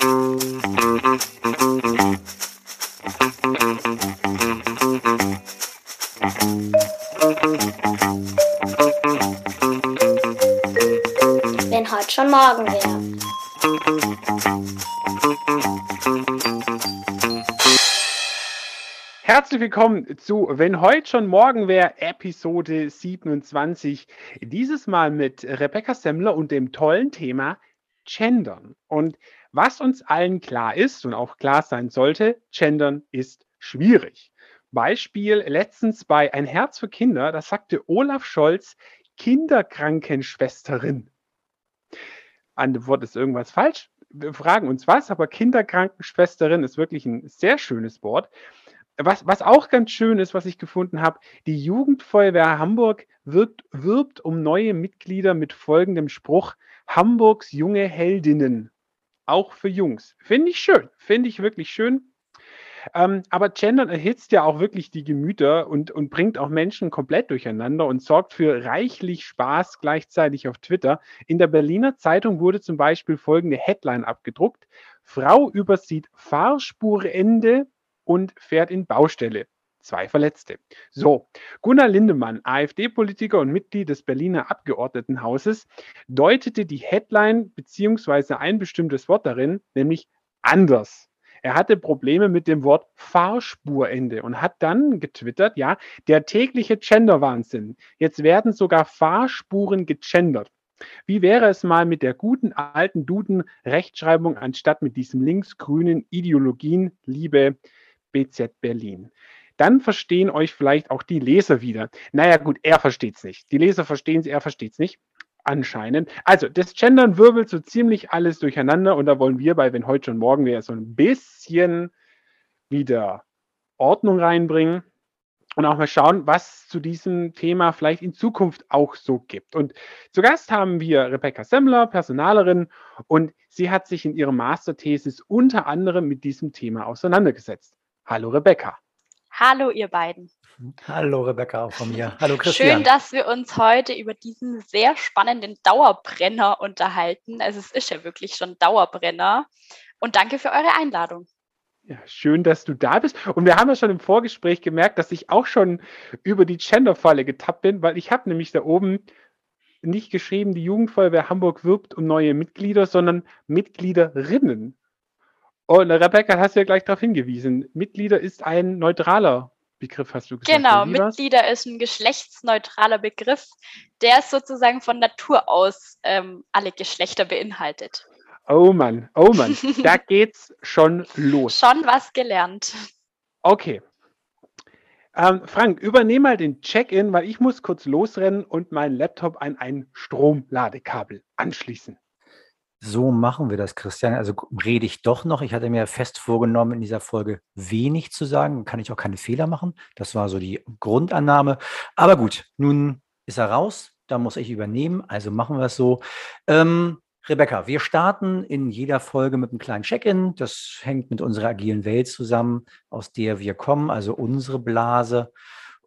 Wenn heute schon morgen wäre. Herzlich willkommen zu Wenn heute schon morgen wäre, Episode 27. Dieses Mal mit Rebecca Semmler und dem tollen Thema Gendern. Und was uns allen klar ist und auch klar sein sollte, Gendern ist schwierig. Beispiel letztens bei Ein Herz für Kinder, da sagte Olaf Scholz Kinderkrankenschwesterin. An dem Wort ist irgendwas falsch. Wir fragen uns was, aber Kinderkrankenschwesterin ist wirklich ein sehr schönes Wort. Was, was auch ganz schön ist, was ich gefunden habe, die Jugendfeuerwehr Hamburg wirbt, wirbt um neue Mitglieder mit folgendem Spruch: Hamburgs junge Heldinnen. Auch für Jungs. Finde ich schön. Finde ich wirklich schön. Ähm, aber Gendern erhitzt ja auch wirklich die Gemüter und, und bringt auch Menschen komplett durcheinander und sorgt für reichlich Spaß gleichzeitig auf Twitter. In der Berliner Zeitung wurde zum Beispiel folgende Headline abgedruckt. Frau übersieht Fahrspurende und fährt in Baustelle. Zwei Verletzte. So, Gunnar Lindemann, AfD-Politiker und Mitglied des Berliner Abgeordnetenhauses, deutete die Headline beziehungsweise ein bestimmtes Wort darin, nämlich anders. Er hatte Probleme mit dem Wort Fahrspurende und hat dann getwittert, ja, der tägliche Gender-Wahnsinn. Jetzt werden sogar Fahrspuren gegendert. Wie wäre es mal mit der guten alten Duden-Rechtschreibung anstatt mit diesem linksgrünen Ideologien, liebe BZ Berlin? Dann verstehen euch vielleicht auch die Leser wieder. Naja, gut, er versteht es nicht. Die Leser verstehen es, er versteht es nicht anscheinend. Also, das Gendern wirbelt so ziemlich alles durcheinander und da wollen wir bei Wenn heute schon morgen wäre so ein bisschen wieder Ordnung reinbringen und auch mal schauen, was zu diesem Thema vielleicht in Zukunft auch so gibt. Und zu Gast haben wir Rebecca Semmler, Personalerin, und sie hat sich in ihrem Masterthesis unter anderem mit diesem Thema auseinandergesetzt. Hallo Rebecca. Hallo ihr beiden. Hallo Rebecca auch von mir. Hallo Christian. Schön, dass wir uns heute über diesen sehr spannenden Dauerbrenner unterhalten. Also es ist ja wirklich schon Dauerbrenner. Und danke für eure Einladung. Ja, schön, dass du da bist. Und wir haben ja schon im Vorgespräch gemerkt, dass ich auch schon über die Genderfalle getappt bin, weil ich habe nämlich da oben nicht geschrieben, die Jugendfeuerwehr Hamburg wirbt um neue Mitglieder, sondern Mitgliederinnen. Und Rebecca hast du ja gleich darauf hingewiesen. Mitglieder ist ein neutraler Begriff, hast du gesagt. Genau, Mitglieder ist ein geschlechtsneutraler Begriff, der sozusagen von Natur aus ähm, alle Geschlechter beinhaltet. Oh Mann, oh Mann, da geht's schon los. Schon was gelernt. Okay. Ähm, Frank, übernehme mal den Check-in, weil ich muss kurz losrennen und meinen Laptop an ein Stromladekabel anschließen. So machen wir das, Christian. Also rede ich doch noch. Ich hatte mir fest vorgenommen, in dieser Folge wenig zu sagen. Kann ich auch keine Fehler machen. Das war so die Grundannahme. Aber gut, nun ist er raus. Da muss ich übernehmen. Also machen wir es so. Ähm, Rebecca, wir starten in jeder Folge mit einem kleinen Check-in. Das hängt mit unserer agilen Welt zusammen, aus der wir kommen, also unsere Blase.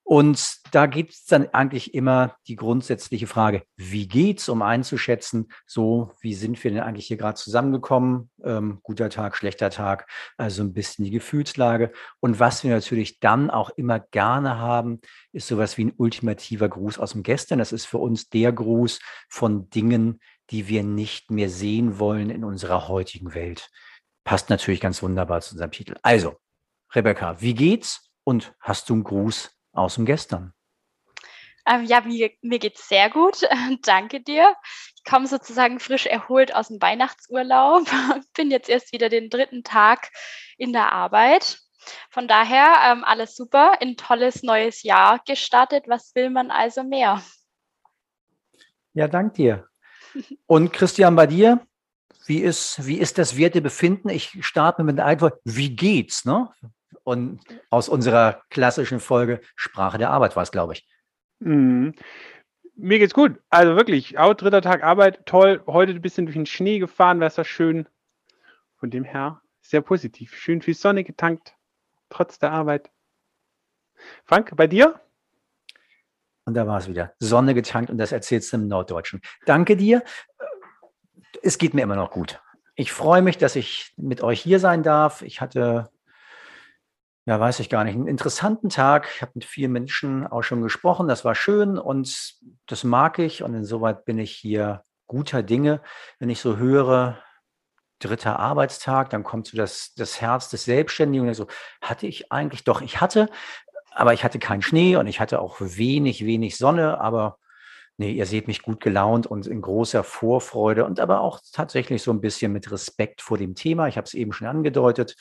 Und da gibt es dann eigentlich immer die grundsätzliche Frage, wie geht's, um einzuschätzen, so wie sind wir denn eigentlich hier gerade zusammengekommen? Ähm, guter Tag, schlechter Tag, also ein bisschen die Gefühlslage. Und was wir natürlich dann auch immer gerne haben, ist sowas wie ein ultimativer Gruß aus dem Gestern. Das ist für uns der Gruß von Dingen, die wir nicht mehr sehen wollen in unserer heutigen Welt. Passt natürlich ganz wunderbar zu unserem Titel. Also, Rebecca, wie geht's? Und hast du einen Gruß aus dem Gestern? Ähm, ja, mir, mir geht's sehr gut. Danke dir. Ich komme sozusagen frisch erholt aus dem Weihnachtsurlaub. Bin jetzt erst wieder den dritten Tag in der Arbeit. Von daher ähm, alles super, ein tolles neues Jahr gestartet. Was will man also mehr? Ja, dank dir. Und Christian, bei dir, wie ist, wie ist das Wertebefinden? Ich starte mit der Antwort, wie geht's? Ne? Und aus unserer klassischen Folge Sprache der Arbeit war es, glaube ich. Mhm. Mir geht's gut. Also wirklich, auch dritter Tag Arbeit, toll. Heute ein bisschen durch den Schnee gefahren, war es das schön. Von dem her sehr positiv. Schön viel Sonne getankt, trotz der Arbeit. Frank, bei dir? Und da war es wieder. Sonne getankt und das erzählst du im Norddeutschen. Danke dir. Es geht mir immer noch gut. ich freue mich, dass ich mit euch hier sein darf. Ich hatte, ja, weiß ich gar nicht, einen interessanten Tag. Ich habe mit vielen Menschen auch schon gesprochen. Das war schön und das mag ich. Und insoweit bin ich hier guter Dinge, wenn ich so höre, dritter Arbeitstag, dann kommt so das, das Herz des Selbstständigen und so, hatte ich eigentlich doch, ich hatte, aber ich hatte keinen Schnee und ich hatte auch wenig, wenig Sonne, aber nee, ihr seht mich gut gelaunt und in großer Vorfreude und aber auch tatsächlich so ein bisschen mit Respekt vor dem Thema. Ich habe es eben schon angedeutet.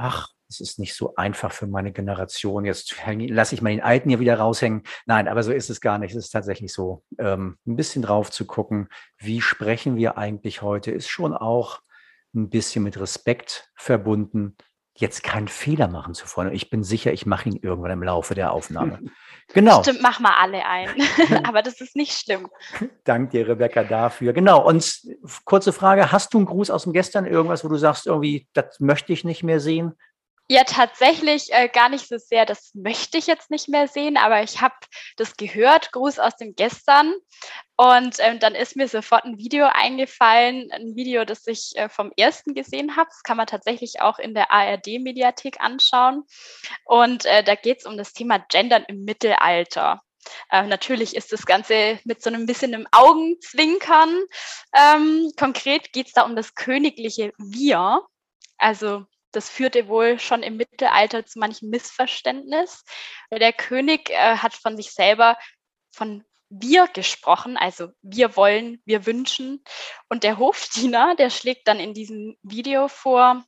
Ach, es ist nicht so einfach für meine Generation. Jetzt lasse ich mal den Alten hier wieder raushängen. Nein, aber so ist es gar nicht. Es ist tatsächlich so, ähm, ein bisschen drauf zu gucken, wie sprechen wir eigentlich heute, ist schon auch ein bisschen mit Respekt verbunden, jetzt keinen Fehler machen zu wollen. Ich bin sicher, ich mache ihn irgendwann im Laufe der Aufnahme. Genau. Stimmt, mach mal alle ein. Aber das ist nicht schlimm. Dank dir, Rebecca, dafür. Genau. Und kurze Frage: Hast du einen Gruß aus dem Gestern? Irgendwas, wo du sagst, irgendwie, das möchte ich nicht mehr sehen? Ja, tatsächlich äh, gar nicht so sehr. Das möchte ich jetzt nicht mehr sehen, aber ich habe das gehört, Gruß aus dem Gestern. Und ähm, dann ist mir sofort ein Video eingefallen, ein Video, das ich äh, vom ersten gesehen habe. Das kann man tatsächlich auch in der ARD-Mediathek anschauen. Und äh, da geht es um das Thema Gendern im Mittelalter. Äh, natürlich ist das Ganze mit so einem bisschen einem Augenzwinkern. Ähm, konkret geht es da um das königliche Wir. Also das führte wohl schon im Mittelalter zu manchem Missverständnis. Der König äh, hat von sich selber von wir gesprochen, also wir wollen, wir wünschen. Und der Hofdiener, der schlägt dann in diesem Video vor,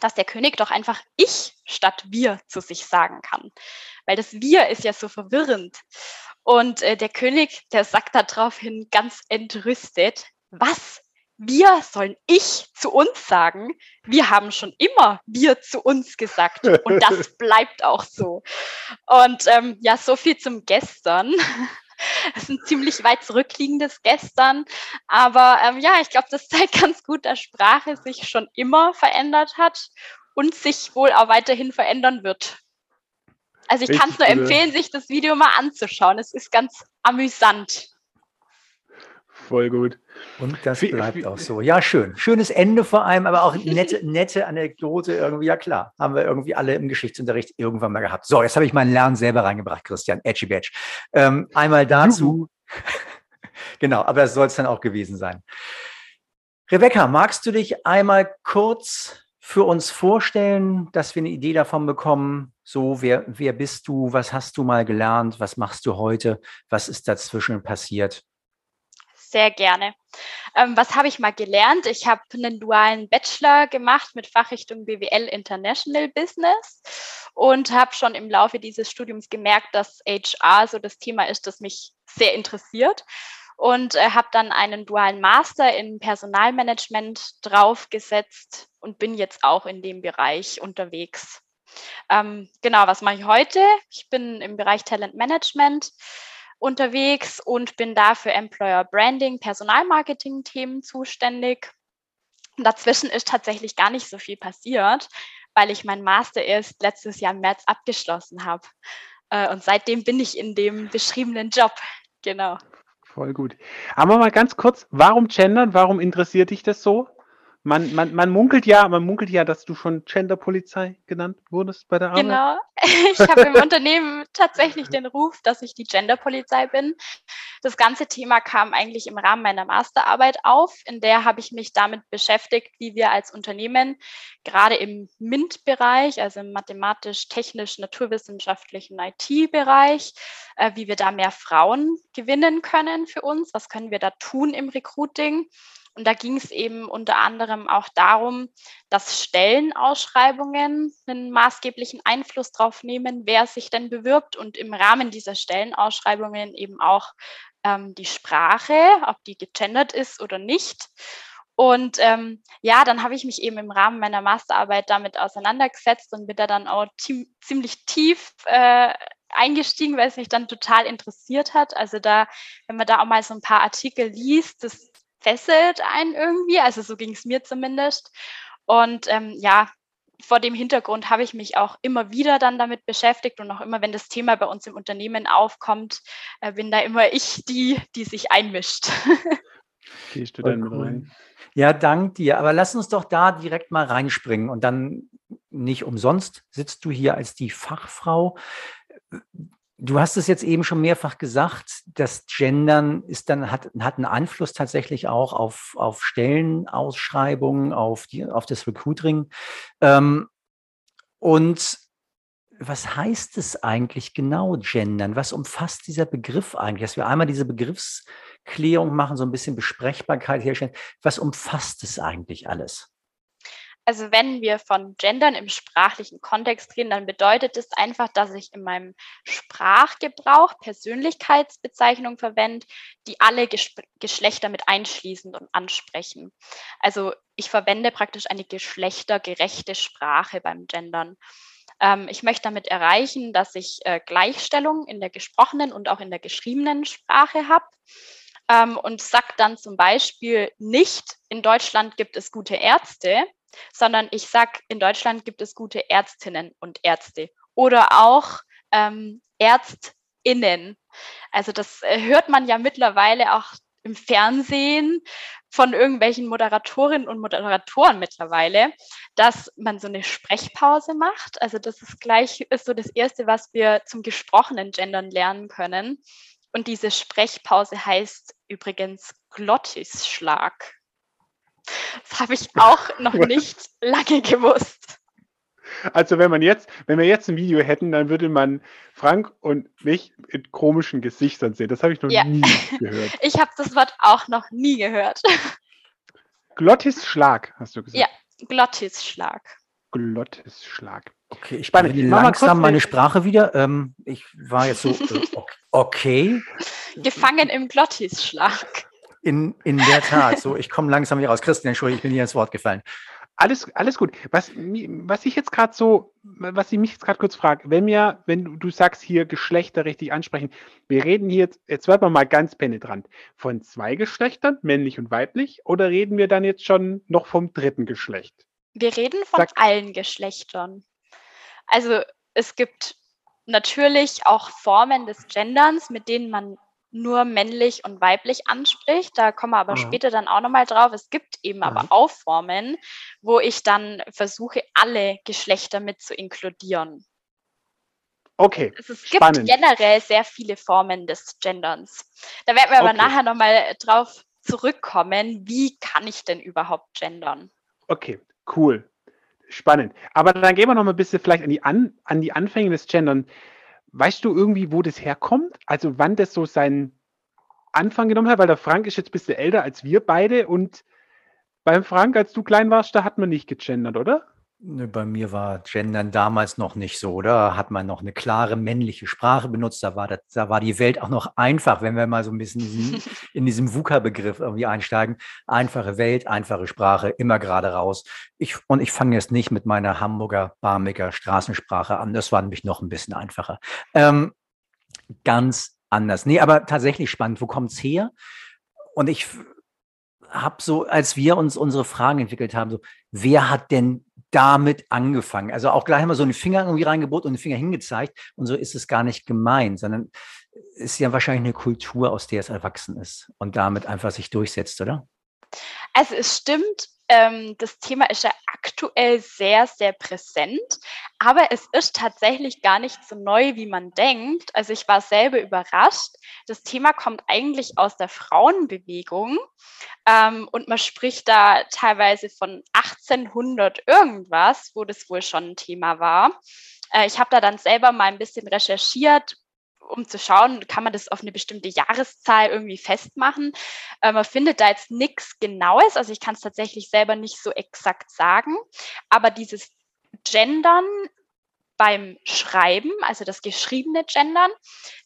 dass der König doch einfach ich statt wir zu sich sagen kann. Weil das wir ist ja so verwirrend. Und äh, der König, der sagt daraufhin ganz entrüstet, was? Wir sollen ich zu uns sagen. Wir haben schon immer wir zu uns gesagt und das bleibt auch so. Und ähm, ja, so viel zum Gestern. Es ist ein ziemlich weit zurückliegendes Gestern, aber ähm, ja, ich glaube, das zeigt ganz gut, dass Sprache sich schon immer verändert hat und sich wohl auch weiterhin verändern wird. Also ich kann es nur empfehlen, sich das Video mal anzuschauen. Es ist ganz amüsant. Voll gut. Und das bleibt auch so. Ja, schön. Schönes Ende vor allem, aber auch nette, nette Anekdote irgendwie. Ja, klar. Haben wir irgendwie alle im Geschichtsunterricht irgendwann mal gehabt. So, jetzt habe ich meinen Lernen selber reingebracht, Christian. Edgy Badge. Ähm, einmal dazu. genau, aber das soll es dann auch gewesen sein. Rebecca, magst du dich einmal kurz für uns vorstellen, dass wir eine Idee davon bekommen, so, wer, wer bist du, was hast du mal gelernt, was machst du heute, was ist dazwischen passiert? Sehr gerne. Ähm, was habe ich mal gelernt? Ich habe einen dualen Bachelor gemacht mit Fachrichtung BWL International Business und habe schon im Laufe dieses Studiums gemerkt, dass HR so das Thema ist, das mich sehr interessiert und äh, habe dann einen dualen Master in Personalmanagement draufgesetzt und bin jetzt auch in dem Bereich unterwegs. Ähm, genau, was mache ich heute? Ich bin im Bereich Talentmanagement unterwegs und bin da für Employer Branding, Personalmarketing-Themen zuständig. Dazwischen ist tatsächlich gar nicht so viel passiert, weil ich meinen Master erst letztes Jahr im März abgeschlossen habe. Äh, und seitdem bin ich in dem beschriebenen Job. Genau. Voll gut. Aber mal ganz kurz, warum gendern? Warum interessiert dich das so? Man, man, man munkelt ja, man munkelt ja, dass du schon Genderpolizei genannt wurdest bei der Arbeit. Genau. Ich habe im Unternehmen tatsächlich den Ruf, dass ich die Genderpolizei bin. Das ganze Thema kam eigentlich im Rahmen meiner Masterarbeit auf. In der habe ich mich damit beschäftigt, wie wir als Unternehmen gerade im MINT-Bereich, also im mathematisch-technisch-naturwissenschaftlichen IT-Bereich, äh, wie wir da mehr Frauen gewinnen können für uns. Was können wir da tun im Recruiting? Und da ging es eben unter anderem auch darum, dass Stellenausschreibungen einen maßgeblichen Einfluss darauf nehmen, wer sich denn bewirbt und im Rahmen dieser Stellenausschreibungen eben auch ähm, die Sprache, ob die gegendert ist oder nicht. Und ähm, ja, dann habe ich mich eben im Rahmen meiner Masterarbeit damit auseinandergesetzt und bin da dann auch ziemlich tief äh, eingestiegen, weil es mich dann total interessiert hat. Also da, wenn man da auch mal so ein paar Artikel liest, das fesselt einen irgendwie. Also so ging es mir zumindest. Und ähm, ja, vor dem Hintergrund habe ich mich auch immer wieder dann damit beschäftigt und auch immer, wenn das Thema bei uns im Unternehmen aufkommt, äh, bin da immer ich die, die sich einmischt. Gehst du dann mit rein? Ja, dank dir. Aber lass uns doch da direkt mal reinspringen und dann nicht umsonst sitzt du hier als die Fachfrau. Du hast es jetzt eben schon mehrfach gesagt, das Gendern ist dann, hat, hat einen Einfluss tatsächlich auch auf, auf Stellenausschreibungen, auf, die, auf das Recruiting. Ähm, und was heißt es eigentlich genau, gendern? Was umfasst dieser Begriff eigentlich? Dass wir einmal diese Begriffsklärung machen, so ein bisschen Besprechbarkeit herstellen. Was umfasst es eigentlich alles? Also wenn wir von Gendern im sprachlichen Kontext reden, dann bedeutet es einfach, dass ich in meinem Sprachgebrauch Persönlichkeitsbezeichnungen verwende, die alle Ges Geschlechter mit einschließen und ansprechen. Also ich verwende praktisch eine geschlechtergerechte Sprache beim Gendern. Ähm, ich möchte damit erreichen, dass ich äh, Gleichstellung in der gesprochenen und auch in der geschriebenen Sprache habe. Ähm, und sage dann zum Beispiel nicht, in Deutschland gibt es gute Ärzte, sondern ich sage, in Deutschland gibt es gute Ärztinnen und Ärzte oder auch ähm, Ärztinnen. Also das äh, hört man ja mittlerweile auch im Fernsehen von irgendwelchen Moderatorinnen und Moderatoren mittlerweile, dass man so eine Sprechpause macht. Also das ist gleich ist so das erste, was wir zum gesprochenen Gendern lernen können. Und diese Sprechpause heißt übrigens Glottisschlag. Das habe ich auch noch nicht lange gewusst. Also wenn man jetzt, wenn wir jetzt ein Video hätten, dann würde man Frank und mich mit komischen Gesichtern sehen. Das habe ich noch ja. nie gehört. Ich habe das Wort auch noch nie gehört. Glottisschlag, hast du gesagt. Ja, Glottisschlag. Glottisschlag. Okay, ich Spannend. langsam meine Sprache wieder. Ähm, ich war jetzt so, äh, okay. Gefangen im Glottisschlag. In, in der Tat. So, ich komme langsam hier raus. Christian, Entschuldigung, ich bin hier ins Wort gefallen. Alles, alles gut. Was, was ich jetzt gerade so, was ich mich jetzt gerade kurz frage, wenn wir, wenn du, du sagst hier Geschlechter richtig ansprechen, wir reden hier jetzt, jetzt werden wir mal ganz penetrant, von zwei Geschlechtern, männlich und weiblich, oder reden wir dann jetzt schon noch vom dritten Geschlecht? Wir reden von Sag, allen Geschlechtern. Also es gibt natürlich auch Formen des Genderns, mit denen man nur männlich und weiblich anspricht. Da kommen wir aber ja. später dann auch nochmal drauf. Es gibt eben ja. aber auch Formen, wo ich dann versuche, alle Geschlechter mit zu inkludieren. Okay. Also es gibt Spannend. generell sehr viele Formen des Genderns. Da werden wir aber okay. nachher nochmal drauf zurückkommen. Wie kann ich denn überhaupt gendern? Okay, cool. Spannend. Aber dann gehen wir noch mal ein bisschen vielleicht an die, an, an die Anfänge des Gendern. Weißt du irgendwie, wo das herkommt? Also wann das so seinen Anfang genommen hat? Weil der Frank ist jetzt ein bisschen älter als wir beide und beim Frank, als du klein warst, da hat man nicht gegendert, oder? Bei mir war Gendern damals noch nicht so, oder? Hat man noch eine klare männliche Sprache benutzt. Da war, das, da war die Welt auch noch einfach, wenn wir mal so ein bisschen in diesem, in diesem VUCA-Begriff irgendwie einsteigen. Einfache Welt, einfache Sprache, immer gerade raus. Ich, und ich fange jetzt nicht mit meiner Hamburger, Barmiger Straßensprache an. Das war nämlich noch ein bisschen einfacher. Ähm, ganz anders. Nee, aber tatsächlich spannend. Wo kommt's her? Und ich habe so, als wir uns unsere Fragen entwickelt haben, so, wer hat denn damit angefangen? Also auch gleich mal so einen Finger irgendwie reingeboten und den Finger hingezeigt. Und so ist es gar nicht gemeint, sondern ist ja wahrscheinlich eine Kultur, aus der es erwachsen ist und damit einfach sich durchsetzt, oder? Also es stimmt, ähm, das Thema ist ja aktuell sehr, sehr präsent, aber es ist tatsächlich gar nicht so neu, wie man denkt. Also ich war selber überrascht. Das Thema kommt eigentlich aus der Frauenbewegung ähm, und man spricht da teilweise von 1800 irgendwas, wo das wohl schon ein Thema war. Äh, ich habe da dann selber mal ein bisschen recherchiert, um zu schauen, kann man das auf eine bestimmte Jahreszahl irgendwie festmachen. Äh, man findet da jetzt nichts Genaues, also ich kann es tatsächlich selber nicht so exakt sagen, aber dieses Gendern beim Schreiben, also das geschriebene Gendern,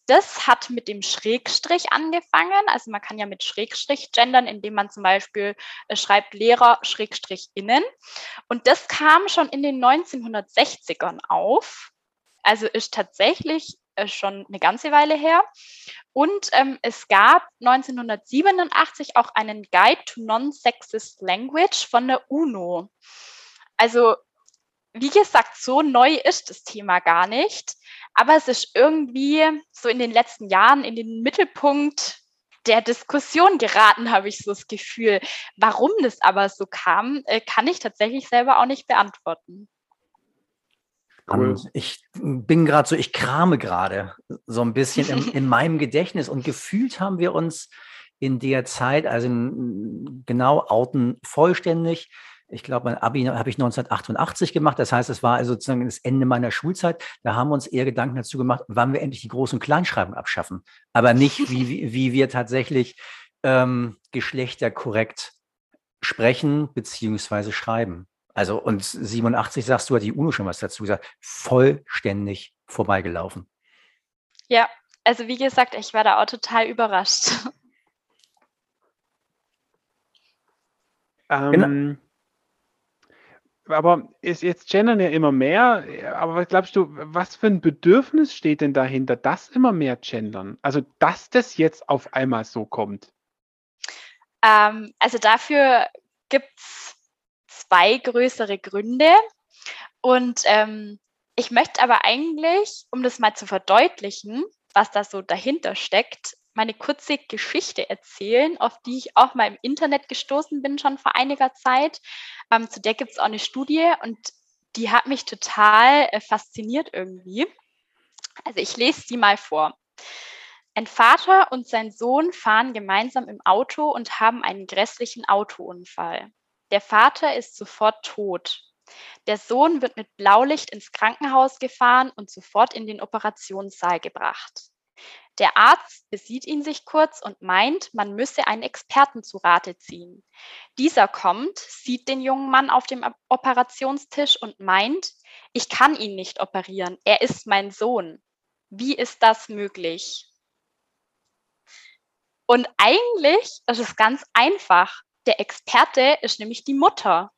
das hat mit dem Schrägstrich angefangen. Also man kann ja mit Schrägstrich gendern, indem man zum Beispiel äh, schreibt Lehrer Schrägstrich innen. Und das kam schon in den 1960ern auf. Also ist tatsächlich äh, schon eine ganze Weile her. Und ähm, es gab 1987 auch einen Guide to Non-Sexist Language von der UNO. Also, wie gesagt, so neu ist das Thema gar nicht, aber es ist irgendwie so in den letzten Jahren in den Mittelpunkt der Diskussion geraten, habe ich so das Gefühl. Warum das aber so kam, äh, kann ich tatsächlich selber auch nicht beantworten. Cool. Ich bin gerade so, ich krame gerade so ein bisschen in, in, meinem Gedächtnis und gefühlt haben wir uns in der Zeit, also genau outen vollständig. Ich glaube, mein Abi habe ich 1988 gemacht. Das heißt, es war also sozusagen das Ende meiner Schulzeit. Da haben wir uns eher Gedanken dazu gemacht, wann wir endlich die Groß- und Kleinschreibung abschaffen. Aber nicht, wie, wie, wir tatsächlich ähm, Geschlechter korrekt sprechen beziehungsweise schreiben. Also, und 87 sagst du, hat die UNO schon was dazu gesagt, vollständig vorbeigelaufen. Ja, also wie gesagt, ich war da auch total überrascht. Ähm, genau. Aber ist jetzt gendern ja immer mehr, aber was glaubst du, was für ein Bedürfnis steht denn dahinter, dass immer mehr gendern? Also, dass das jetzt auf einmal so kommt? Ähm, also dafür gibt es zwei größere Gründe. Und ähm, ich möchte aber eigentlich, um das mal zu verdeutlichen, was da so dahinter steckt, meine kurze Geschichte erzählen, auf die ich auch mal im Internet gestoßen bin, schon vor einiger Zeit. Ähm, zu der gibt es auch eine Studie und die hat mich total äh, fasziniert irgendwie. Also ich lese die mal vor. Ein Vater und sein Sohn fahren gemeinsam im Auto und haben einen grässlichen Autounfall. Der Vater ist sofort tot. Der Sohn wird mit Blaulicht ins Krankenhaus gefahren und sofort in den Operationssaal gebracht. Der Arzt besieht ihn sich kurz und meint, man müsse einen Experten zu Rate ziehen. Dieser kommt, sieht den jungen Mann auf dem Operationstisch und meint, ich kann ihn nicht operieren, er ist mein Sohn. Wie ist das möglich? Und eigentlich ist es ganz einfach. Der Experte ist nämlich die Mutter.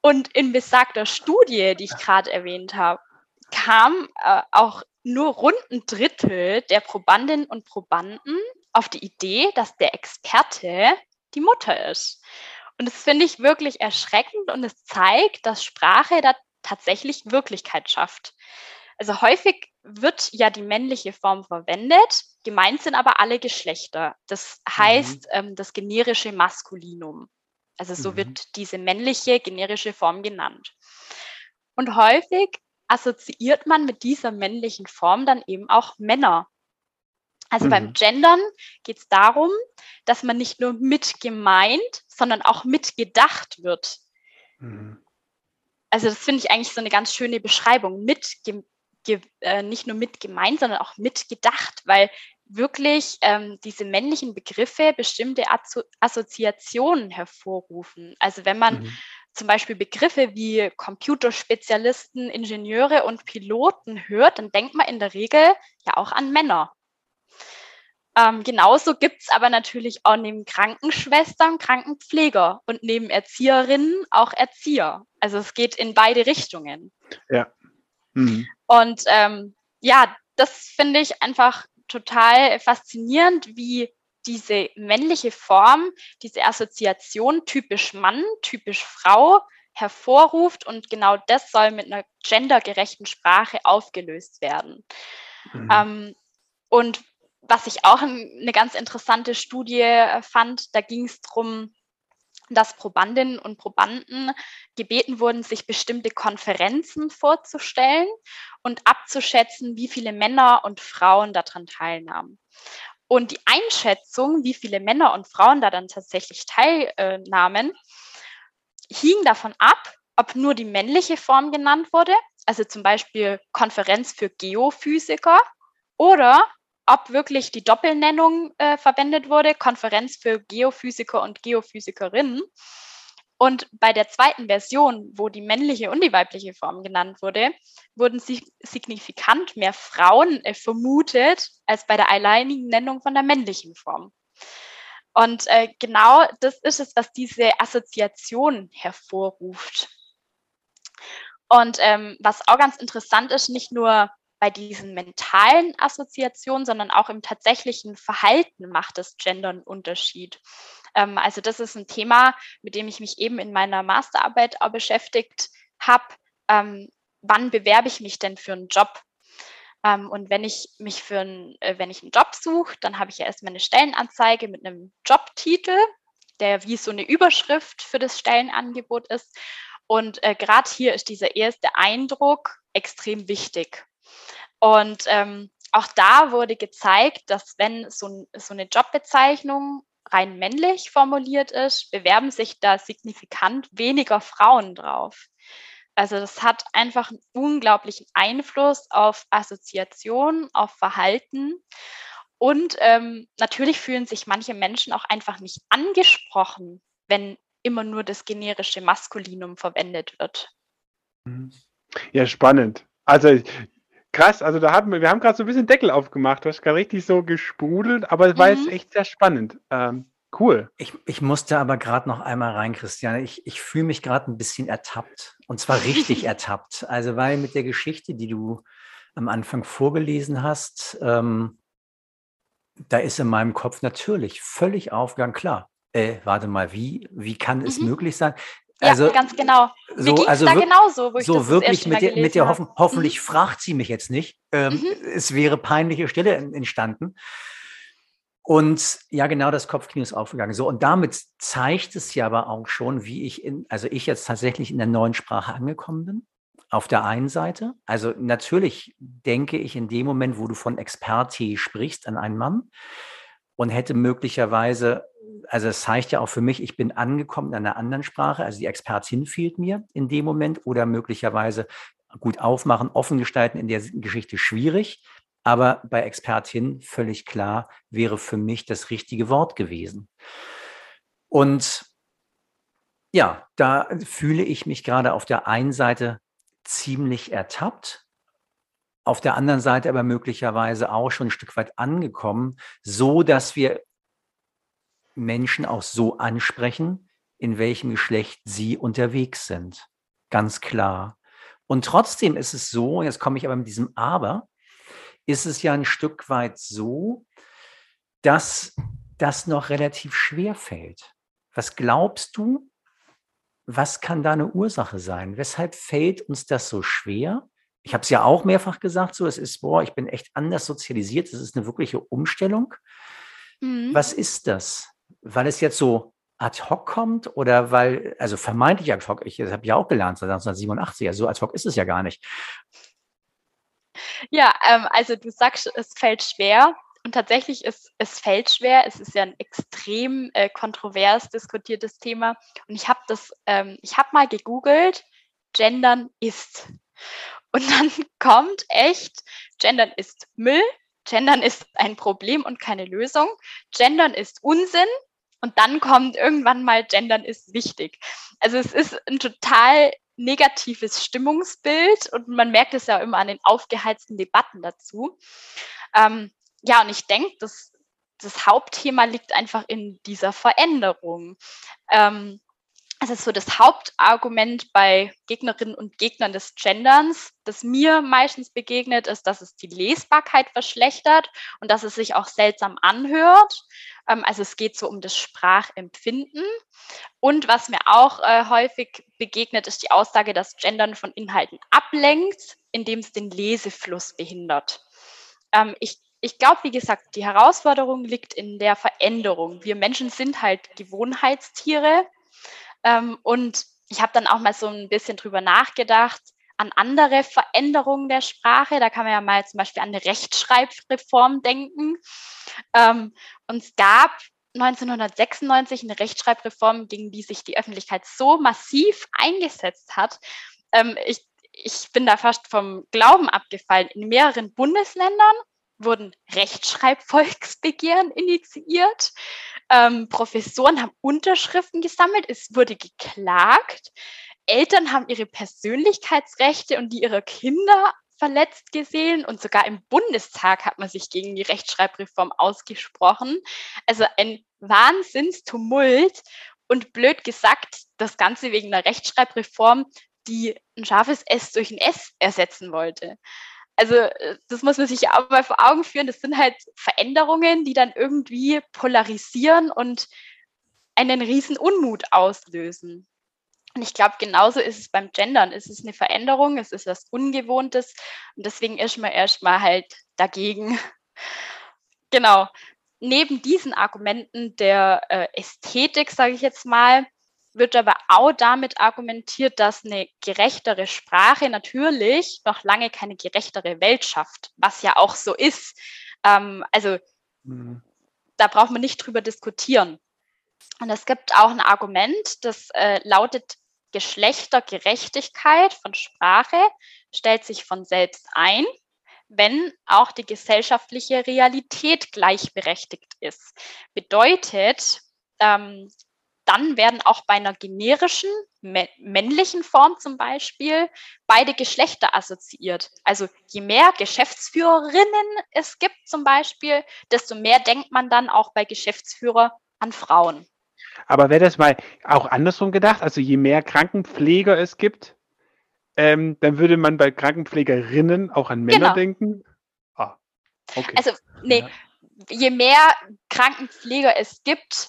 Und in besagter Studie, die ich gerade erwähnt habe, kam äh, auch nur rund ein Drittel der Probandinnen und Probanden auf die Idee, dass der Experte die Mutter ist. Und das finde ich wirklich erschreckend und es zeigt, dass Sprache da tatsächlich Wirklichkeit schafft. Also häufig wird ja die männliche Form verwendet, gemeint sind aber alle Geschlechter. Das heißt mhm. ähm, das generische Maskulinum. Also so mhm. wird diese männliche generische Form genannt. Und häufig assoziiert man mit dieser männlichen Form dann eben auch Männer. Also mhm. beim Gendern geht es darum, dass man nicht nur mit gemeint, sondern auch mitgedacht wird. Mhm. Also das finde ich eigentlich so eine ganz schöne Beschreibung. Mit äh, nicht nur mit gemeint, sondern auch mitgedacht, weil wirklich ähm, diese männlichen Begriffe bestimmte Asso Assoziationen hervorrufen. Also wenn man mhm. zum Beispiel Begriffe wie Computerspezialisten, Ingenieure und Piloten hört, dann denkt man in der Regel ja auch an Männer. Ähm, genauso gibt es aber natürlich auch neben Krankenschwestern Krankenpfleger und neben Erzieherinnen auch Erzieher. Also es geht in beide Richtungen. Ja. Mhm. Und ähm, ja, das finde ich einfach total faszinierend, wie diese männliche Form, diese Assoziation typisch Mann, typisch Frau hervorruft und genau das soll mit einer gendergerechten Sprache aufgelöst werden. Mhm. Ähm, und was ich auch eine ganz interessante Studie äh, fand, da ging es darum, dass Probandinnen und Probanden gebeten wurden, sich bestimmte Konferenzen vorzustellen und abzuschätzen, wie viele Männer und Frauen daran teilnahmen. Und die Einschätzung, wie viele Männer und Frauen da dann tatsächlich teilnahmen, hing davon ab, ob nur die männliche Form genannt wurde, also zum Beispiel Konferenz für Geophysiker, oder ob wirklich die Doppelnennung äh, verwendet wurde, Konferenz für Geophysiker und Geophysikerinnen. Und bei der zweiten Version, wo die männliche und die weibliche Form genannt wurde, wurden signifikant mehr Frauen äh, vermutet als bei der alleinigen Nennung von der männlichen Form. Und äh, genau das ist es, was diese Assoziation hervorruft. Und ähm, was auch ganz interessant ist, nicht nur bei diesen mentalen Assoziationen, sondern auch im tatsächlichen Verhalten macht das Gender einen Unterschied. Ähm, also das ist ein Thema, mit dem ich mich eben in meiner Masterarbeit auch beschäftigt habe. Ähm, wann bewerbe ich mich denn für einen Job? Ähm, und wenn ich mich für ein, äh, wenn ich einen Job suche, dann habe ich ja erstmal eine Stellenanzeige mit einem Jobtitel, der wie so eine Überschrift für das Stellenangebot ist. Und äh, gerade hier ist dieser erste Eindruck extrem wichtig. Und ähm, auch da wurde gezeigt, dass wenn so, so eine Jobbezeichnung rein männlich formuliert ist, bewerben sich da signifikant weniger Frauen drauf. Also das hat einfach einen unglaublichen Einfluss auf Assoziation, auf Verhalten. Und ähm, natürlich fühlen sich manche Menschen auch einfach nicht angesprochen, wenn immer nur das generische Maskulinum verwendet wird. Ja, spannend. Also krass, also da haben wir, wir haben gerade so ein bisschen Deckel aufgemacht, du hast gerade richtig so gesprudelt, aber es war jetzt Mhm. echt sehr spannend. Ähm, cool. Ich, ich musste aber gerade noch einmal rein, Christiane. Ich, ich fühle mich gerade ein bisschen ertappt. Und zwar richtig ertappt. Also, weil mit der Geschichte, die du am Anfang vorgelesen hast, ähm, da ist in meinem Kopf natürlich völlig aufgegangen, klar. Äh, warte mal, wie, wie kann es Mhm. möglich sein? Ja, Also, ganz genau. Mir so, ging also da genauso, wo ich das so das wirklich Mal mit der, mit der. Hoffen, hoffentlich fragt sie mich jetzt nicht. Ähm, Mhm. Es wäre peinliche Stelle en- entstanden. Und ja, genau das Kopfkino ist aufgegangen. So, und damit zeigt es ja aber auch schon, wie ich in, also ich jetzt tatsächlich in der neuen Sprache angekommen bin. Auf der einen Seite, also natürlich denke ich in dem Moment, wo du von Experti sprichst, an einen Mann und hätte möglicherweise, also es zeigt ja auch für mich, ich bin angekommen in einer anderen Sprache, also die Expertin fehlt mir in dem Moment. Oder möglicherweise gut aufmachen, offen gestalten in der Geschichte schwierig, aber bei Expertin völlig klar wäre für mich das richtige Wort gewesen. Und ja, da fühle ich mich gerade auf der einen Seite ziemlich ertappt, auf der anderen Seite aber möglicherweise auch schon ein Stück weit angekommen, so dass wir Menschen auch so ansprechen, in welchem Geschlecht sie unterwegs sind. Ganz klar. Und trotzdem ist es so, jetzt komme ich aber mit diesem Aber, ist es ja ein Stück weit so, dass das noch relativ schwer fällt. Was glaubst du, was kann da eine Ursache sein? Weshalb fällt uns das so schwer? Ich habe es ja auch mehrfach gesagt, so es ist, boah, ich bin echt anders sozialisiert, es ist eine wirkliche Umstellung. Mhm. Was ist das? Weil es jetzt so ad hoc kommt oder weil, also vermeintlich ad hoc, ich habe ja auch gelernt seit 1987, also so ad hoc ist es ja gar nicht. Ja, ähm, also du sagst, es fällt schwer. Und tatsächlich ist es fällt schwer. Es ist ja ein extrem äh, kontrovers diskutiertes Thema. Und ich habe das, ähm, ich habe mal gegoogelt, Gendern ist. Und dann kommt echt, Gendern ist Müll, Gendern ist ein Problem und keine Lösung, Gendern ist Unsinn. Und dann kommt irgendwann mal, Gendern ist wichtig. Also es ist ein total negatives Stimmungsbild und man merkt es ja immer an den aufgeheizten Debatten dazu. Ähm, ja, und ich denke, das, das Hauptthema liegt einfach in dieser Veränderung. Ähm, also so das Hauptargument bei Gegnerinnen und Gegnern des Genderns, das mir meistens begegnet, ist, dass es die Lesbarkeit verschlechtert und dass es sich auch seltsam anhört. Ähm, also es geht so um das Sprachempfinden. Und was mir auch äh, häufig begegnet, ist die Aussage, dass Gendern von Inhalten ablenkt, indem es den Lesefluss behindert. Ähm, ich ich glaube, wie gesagt, die Herausforderung liegt in der Veränderung. Wir Menschen sind halt Gewohnheitstiere. Ähm, und ich habe dann auch mal so ein bisschen drüber nachgedacht, an andere Veränderungen der Sprache. Da kann man ja mal zum Beispiel an eine Rechtschreibreform denken. Ähm, und es gab 1996 eine Rechtschreibreform, gegen die sich die Öffentlichkeit so massiv eingesetzt hat. Ähm, ich, ich bin da fast vom Glauben abgefallen. In mehreren Bundesländern wurden Rechtschreibvolksbegehren initiiert. Ähm, Professoren haben Unterschriften gesammelt. Es wurde geklagt. Eltern haben ihre Persönlichkeitsrechte und die ihrer Kinder verletzt gesehen und sogar im Bundestag hat man sich gegen die Rechtschreibreform ausgesprochen. Also ein Wahnsinnstumult und blöd gesagt, das Ganze wegen einer Rechtschreibreform, die ein scharfes S durch ein S ersetzen wollte. Also das muss man sich auch mal vor Augen führen. Das sind halt Veränderungen, die dann irgendwie polarisieren und einen riesen Unmut auslösen. Und ich glaube, genauso ist es beim Gendern. Es ist eine Veränderung, es ist was Ungewohntes und deswegen ist man erstmal halt dagegen. genau. Neben diesen Argumenten der äh, Ästhetik, sage ich jetzt mal, wird aber auch damit argumentiert, dass eine gerechtere Sprache natürlich noch lange keine gerechtere Welt schafft, was ja auch so ist. Ähm, also mhm. da braucht man nicht drüber diskutieren. Und es gibt auch ein Argument, das äh, lautet, Geschlechtergerechtigkeit von Sprache stellt sich von selbst ein, wenn auch die gesellschaftliche Realität gleichberechtigt ist. Bedeutet, ähm, dann werden auch bei einer generischen männlichen Form zum Beispiel beide Geschlechter assoziiert. Also je mehr Geschäftsführerinnen es gibt zum Beispiel, desto mehr denkt man dann auch bei Geschäftsführer an Frauen. Aber wäre das mal auch andersrum gedacht? Also je mehr Krankenpfleger es gibt, ähm, dann würde man bei Krankenpflegerinnen auch an Männer genau. denken? Ah, okay. Also, nee, je mehr Krankenpfleger es gibt,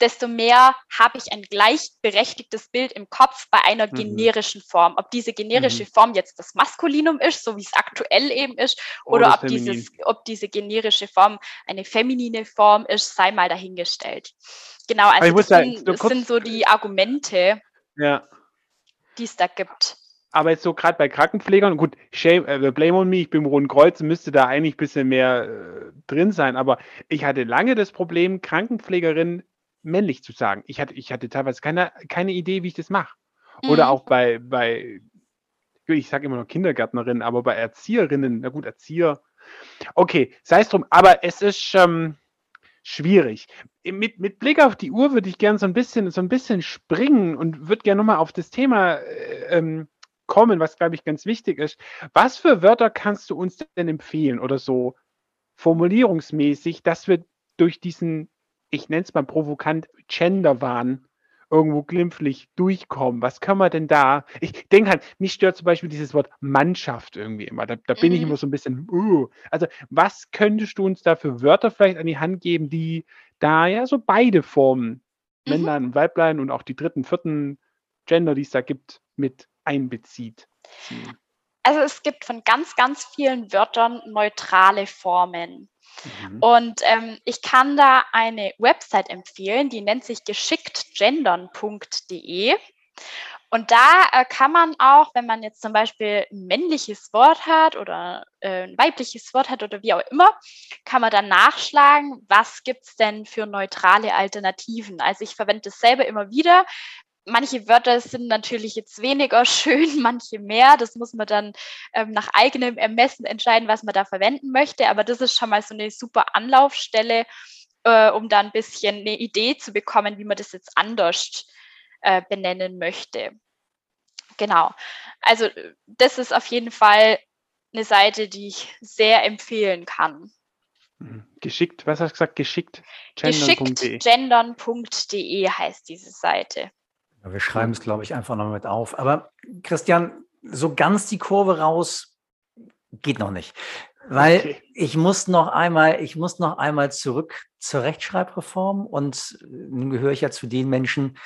desto mehr habe ich ein gleichberechtigtes Bild im Kopf bei einer mhm. generischen Form. Ob diese generische mhm. Form jetzt das Maskulinum ist, so wie es aktuell eben ist, oh, oder ob, dieses, ob diese generische Form eine feminine Form ist, sei mal dahingestellt. Genau, also das, sagen, sind, das sind so die Argumente, ja. die es da gibt. Aber jetzt so gerade bei Krankenpflegern, gut, shame, äh, blame on me, ich bin im Roten Kreuz, müsste da eigentlich ein bisschen mehr äh, drin sein. Aber ich hatte lange das Problem, Krankenpflegerinnen männlich zu sagen. Ich hatte, ich hatte teilweise keine, keine Idee, wie ich das mache. Oder mhm. auch bei, bei, ich sage immer noch Kindergärtnerinnen, aber bei Erzieherinnen, na gut, Erzieher. Okay, sei es drum, aber es ist ähm, schwierig. Mit, mit Blick auf die Uhr würde ich gerne so ein bisschen, so ein bisschen springen und würde gerne nochmal auf das Thema äh, ähm, kommen, was glaube ich ganz wichtig ist. Was für Wörter kannst du uns denn empfehlen oder so formulierungsmäßig, dass wir durch diesen ich nenne es mal provokant, Genderwahn irgendwo glimpflich durchkommen. Was können wir denn da? Ich denke halt, mich stört zum Beispiel dieses Wort Mannschaft irgendwie immer. Da, da bin mhm. ich immer so ein bisschen, uh. Also, was könntest du uns da für Wörter vielleicht an die Hand geben, die da ja so beide Formen, mhm. Männlein und Weiblein und auch die dritten, vierten Gender, die es da gibt, mit einbezieht? Also es gibt von ganz, ganz vielen Wörtern neutrale Formen. Mhm. Und ähm, ich kann da eine Website empfehlen, die nennt sich geschicktgendern.de. Und da äh, kann man auch, wenn man jetzt zum Beispiel ein männliches Wort hat oder äh, ein weibliches Wort hat oder wie auch immer, kann man dann nachschlagen, was gibt es denn für neutrale Alternativen. Also ich verwende es selber immer wieder, manche Wörter sind natürlich jetzt weniger schön, manche mehr. Das muss man dann ähm, nach eigenem Ermessen entscheiden, was man da verwenden möchte. Aber das ist schon mal so eine super Anlaufstelle, äh, um da ein bisschen eine Idee zu bekommen, wie man das jetzt anders äh, benennen möchte. Genau. Also das ist auf jeden Fall eine Seite, die ich sehr empfehlen kann. Mhm. Geschickt, was hast du gesagt? Geschickt gendern.de. Geschicktgendern.de heißt diese Seite. Wir schreiben es, glaube ich, einfach noch mit auf. Aber Christian, so ganz die Kurve raus geht noch nicht. Weil okay. ich muss noch einmal, ich muss noch einmal zurück zur Rechtschreibreform und nun gehöre ich ja zu den Menschen,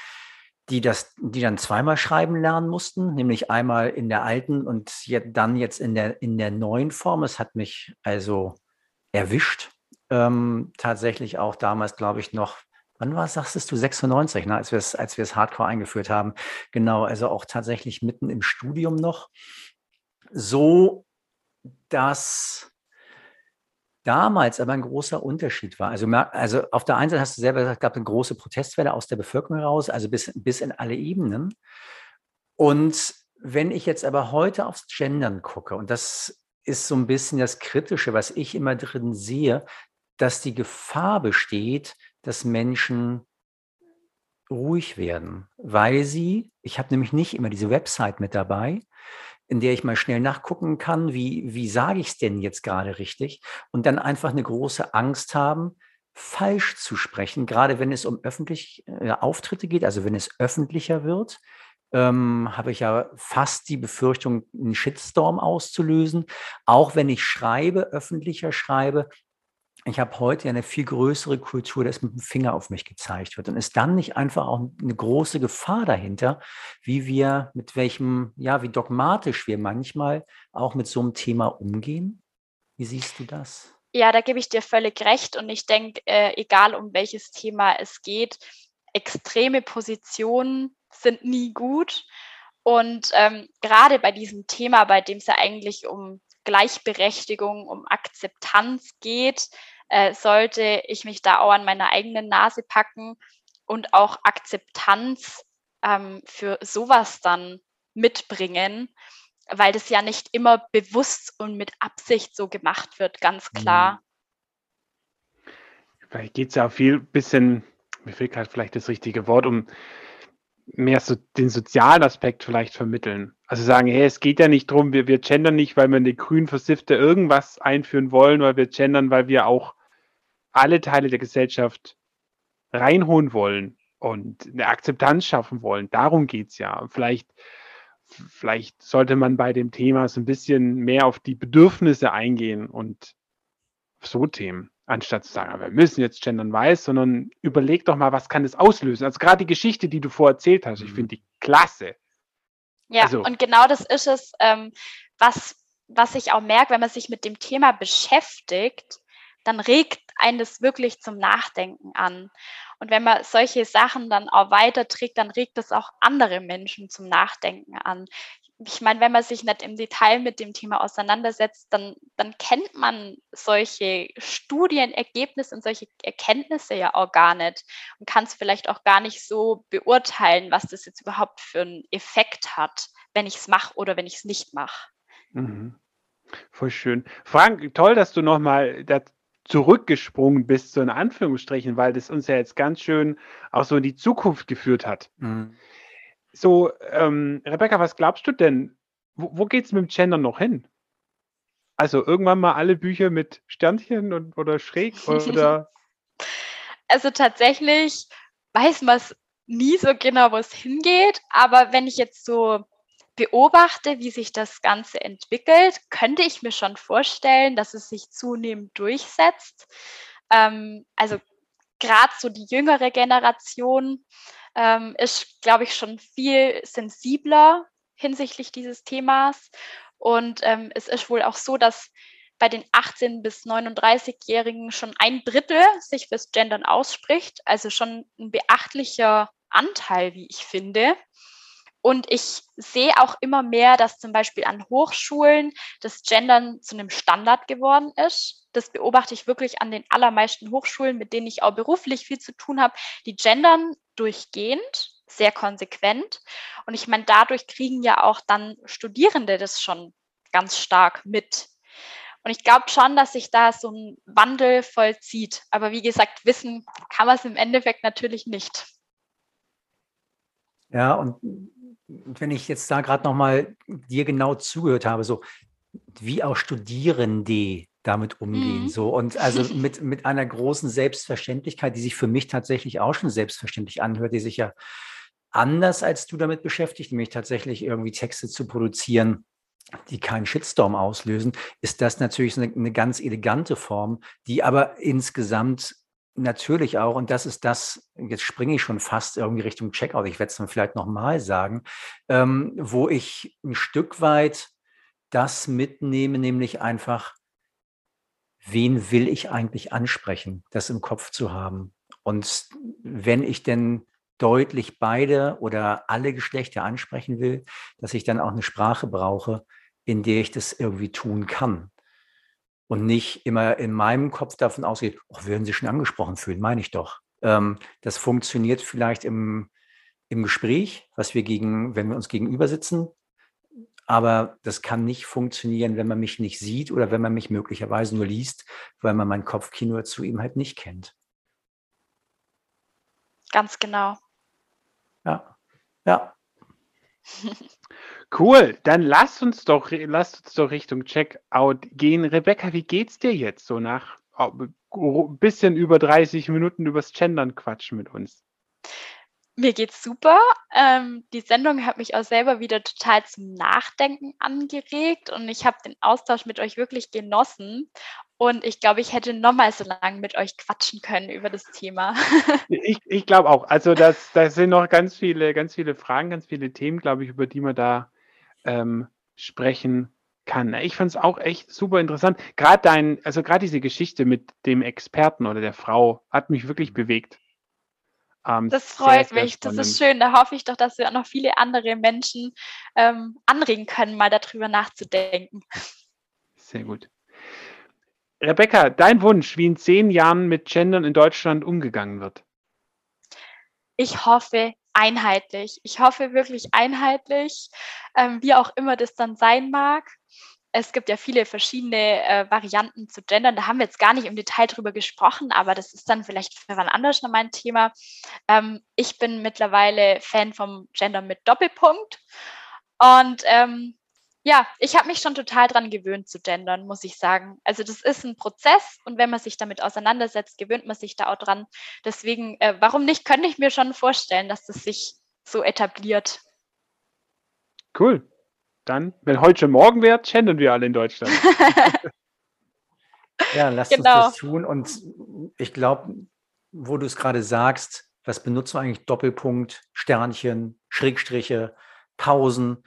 die das, die dann zweimal schreiben lernen mussten, nämlich einmal in der alten und dann jetzt in der, in der neuen Form. Es hat mich also erwischt. Ähm, tatsächlich auch damals, glaube ich, noch wann war es, sagtest du, 96, ne, als wir es als Hardcore eingeführt haben. Genau, also auch tatsächlich mitten im Studium noch. So, dass damals aber ein großer Unterschied war. Also, also auf der einen Seite hast du selber gesagt, es gab eine große Protestwelle aus der Bevölkerung heraus, also bis, bis in alle Ebenen. Und wenn ich jetzt aber heute aufs Gendern gucke, und das ist so ein bisschen das Kritische, was ich immer drin sehe, dass die Gefahr besteht, dass Menschen ruhig werden, weil sie, ich habe nämlich nicht immer diese Website mit dabei, in der ich mal schnell nachgucken kann, wie, wie sage ich es denn jetzt gerade richtig und dann einfach eine große Angst haben, falsch zu sprechen, gerade wenn es um öffentliche äh, Auftritte geht, also wenn es öffentlicher wird, ähm, habe ich ja fast die Befürchtung, einen Shitstorm auszulösen. Auch wenn ich schreibe, öffentlicher schreibe, ich habe heute eine viel größere Kultur, dass mit dem Finger auf mich gezeigt wird. Und ist dann nicht einfach auch eine große Gefahr dahinter, wie wir, mit welchem, ja, wie dogmatisch wir manchmal auch mit so einem Thema umgehen? Wie siehst du das? Ja, da gebe ich dir völlig recht. Und ich denke, äh, egal um welches Thema es geht, extreme Positionen sind nie gut. Und ähm, gerade bei diesem Thema, bei dem es ja eigentlich um Gleichberechtigung, um Akzeptanz geht, äh, sollte ich mich da auch an meiner eigenen Nase packen und auch Akzeptanz ähm, für sowas dann mitbringen, weil das ja nicht immer bewusst und mit Absicht so gemacht wird, ganz mhm. klar. Vielleicht geht es ja auch viel bisschen, mir fehlt gerade vielleicht das richtige Wort, um mehr so den sozialen Aspekt vielleicht vermitteln. Also sagen, hey, es geht ja nicht darum, wir, wir gendern nicht, weil wir eine grün versiffte irgendwas einführen wollen, weil wir gendern, weil wir auch alle Teile der Gesellschaft reinholen wollen und eine Akzeptanz schaffen wollen. Darum geht es ja. Vielleicht, vielleicht sollte man bei dem Thema so ein bisschen mehr auf die Bedürfnisse eingehen und so Themen, anstatt zu sagen, wir müssen jetzt gendern weiß, sondern überleg doch mal, was kann das auslösen. Also gerade die Geschichte, die du vorher erzählt hast, ich mhm. finde die klasse. Ja, also, und genau das ist es, ähm, was, was ich auch merke, wenn man sich mit dem Thema beschäftigt, dann regt einen das wirklich zum Nachdenken an. Und wenn man solche Sachen dann auch weiterträgt, dann regt das auch andere Menschen zum Nachdenken an. Ich meine, wenn man sich nicht im Detail mit dem Thema auseinandersetzt, dann, dann kennt man solche Studienergebnisse und solche Erkenntnisse ja auch gar nicht und kann es vielleicht auch gar nicht so beurteilen, was das jetzt überhaupt für einen Effekt hat, wenn ich es mache oder wenn ich es nicht mache. Mhm. Voll schön. Frank, toll, dass du nochmal zurückgesprungen bist, so in Anführungsstrichen, weil das uns ja jetzt ganz schön auch so in die Zukunft geführt hat. Mhm. So, ähm, Rebecca, was glaubst du denn? Wo, wo geht es mit dem Gender noch hin? Also irgendwann mal alle Bücher mit Sternchen und, oder schräg oder? Also tatsächlich weiß man es nie so genau, wo es hingeht, aber wenn ich jetzt so beobachte, wie sich das Ganze entwickelt, könnte ich mir schon vorstellen, dass es sich zunehmend durchsetzt. Ähm, also gerade so die jüngere Generation ähm, ist, glaube ich, schon viel sensibler hinsichtlich dieses Themas. Und ähm, es ist wohl auch so, dass bei den 18- bis 39-Jährigen schon ein Drittel sich fürs Gendern ausspricht, also schon ein beachtlicher Anteil, wie ich finde. Und ich sehe auch immer mehr, dass zum Beispiel an Hochschulen das Gendern zu einem Standard geworden ist. Das beobachte ich wirklich an den allermeisten Hochschulen, mit denen ich auch beruflich viel zu tun habe. Die gendern durchgehend, sehr konsequent. Und ich meine, dadurch kriegen ja auch dann Studierende das schon ganz stark mit. Und ich glaube schon, dass sich da so ein Wandel vollzieht. Aber wie gesagt, wissen kann man es im Endeffekt natürlich nicht. Ja, und wenn ich jetzt da gerade nochmal dir genau zugehört habe, so wie auch Studierende damit umgehen. Mhm. So und also mit, mit einer großen Selbstverständlichkeit, die sich für mich tatsächlich auch schon selbstverständlich anhört, die sich ja anders als du damit beschäftigt, nämlich tatsächlich irgendwie Texte zu produzieren, die keinen Shitstorm auslösen, ist das natürlich eine, eine ganz elegante Form, die aber insgesamt Natürlich auch, und das ist das, jetzt springe ich schon fast irgendwie Richtung Checkout, ich werde es dann vielleicht nochmal sagen, ähm, wo ich ein Stück weit das mitnehme, nämlich einfach, wen will ich eigentlich ansprechen, das im Kopf zu haben. Und wenn ich denn deutlich beide oder alle Geschlechter ansprechen will, dass ich dann auch eine Sprache brauche, in der ich das irgendwie tun kann und nicht immer in meinem Kopf davon ausgeht, oh, würden Sie schon angesprochen fühlen, meine ich doch. Ähm, das funktioniert vielleicht im, im Gespräch, was wir gegen, wenn wir uns gegenüber sitzen, aber das kann nicht funktionieren, wenn man mich nicht sieht oder wenn man mich möglicherweise nur liest, weil man mein Kopfkino zu ihm halt nicht kennt. Ganz genau. Ja, ja. Cool, dann lass uns doch, lass uns doch Richtung Checkout gehen. Rebecca, wie geht's dir jetzt so nach ein oh, bisschen über 30 Minuten übers Gendern quatschen mit uns? Mir geht's super. Ähm, die Sendung hat mich auch selber wieder total zum Nachdenken angeregt und ich habe den Austausch mit euch wirklich genossen. Und ich glaube, ich hätte noch mal so lange mit euch quatschen können über das Thema. Ich, ich glaube auch. Also das, das sind noch ganz viele, ganz viele Fragen, ganz viele Themen, glaube ich, über die man da ähm, sprechen kann. Ich fand es auch echt super interessant. Gerade dein, also gerade diese Geschichte mit dem Experten oder der Frau hat mich wirklich bewegt. Ähm, das freut sehr, mich, sehr das ist schön. Da hoffe ich doch, dass wir auch noch viele andere Menschen ähm, anregen können, mal darüber nachzudenken. Sehr gut. Rebecca, dein Wunsch, wie in zehn Jahren mit Gendern in Deutschland umgegangen wird? Ich hoffe einheitlich. Ich hoffe wirklich einheitlich, ähm, wie auch immer das dann sein mag. Es gibt ja viele verschiedene äh, Varianten zu gendern. Da haben wir jetzt gar nicht im Detail drüber gesprochen, aber das ist dann vielleicht für wann anders noch mein Thema. Ähm, ich bin mittlerweile Fan vom Gender mit Doppelpunkt. Und ähm, ja, ich habe mich schon total dran gewöhnt zu gendern, muss ich sagen. Also das ist ein Prozess und wenn man sich damit auseinandersetzt, gewöhnt man sich da auch dran. Deswegen, äh, warum nicht, könnte ich mir schon vorstellen, dass das sich so etabliert. Cool. Dann, wenn heute schon morgen wird, gendern wir alle in Deutschland. ja, lass genau. uns das tun. Und ich glaube, wo du es gerade sagst, was benutzen wir eigentlich? Doppelpunkt, Sternchen, Schrägstriche, Pausen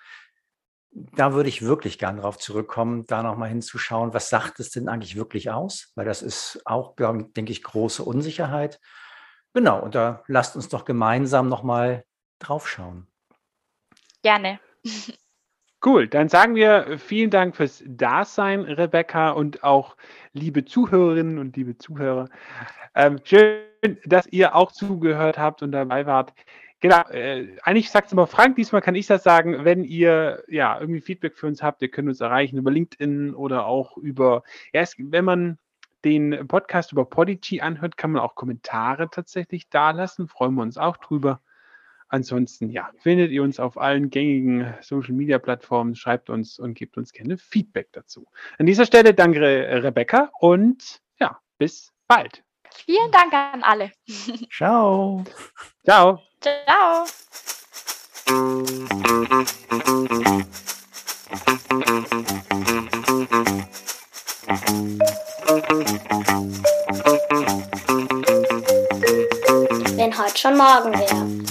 da würde ich wirklich gern drauf zurückkommen, da nochmal hinzuschauen, was sagt es denn eigentlich wirklich aus? Weil das ist auch, denke ich, große Unsicherheit. Genau, und da lasst uns doch gemeinsam nochmal drauf schauen. Gerne. Cool, dann sagen wir vielen Dank fürs Dasein, Rebecca, und auch liebe Zuhörerinnen und liebe Zuhörer. Ähm, schön, dass ihr auch zugehört habt und dabei wart. Genau, äh, eigentlich sagt es immer Frank, diesmal kann ich das sagen, wenn ihr ja irgendwie Feedback für uns habt, ihr könnt uns erreichen über LinkedIn oder auch über, es, wenn man den Podcast über Podigy anhört, kann man auch Kommentare tatsächlich dalassen, freuen wir uns auch drüber. Ansonsten, ja, findet ihr uns auf allen gängigen Social Media Plattformen, schreibt uns und gebt uns gerne Feedback dazu. An dieser Stelle danke Rebecca und ja, bis bald. Vielen Dank an alle. Ciao. Ciao. Ciao. Wenn heute schon morgen wäre.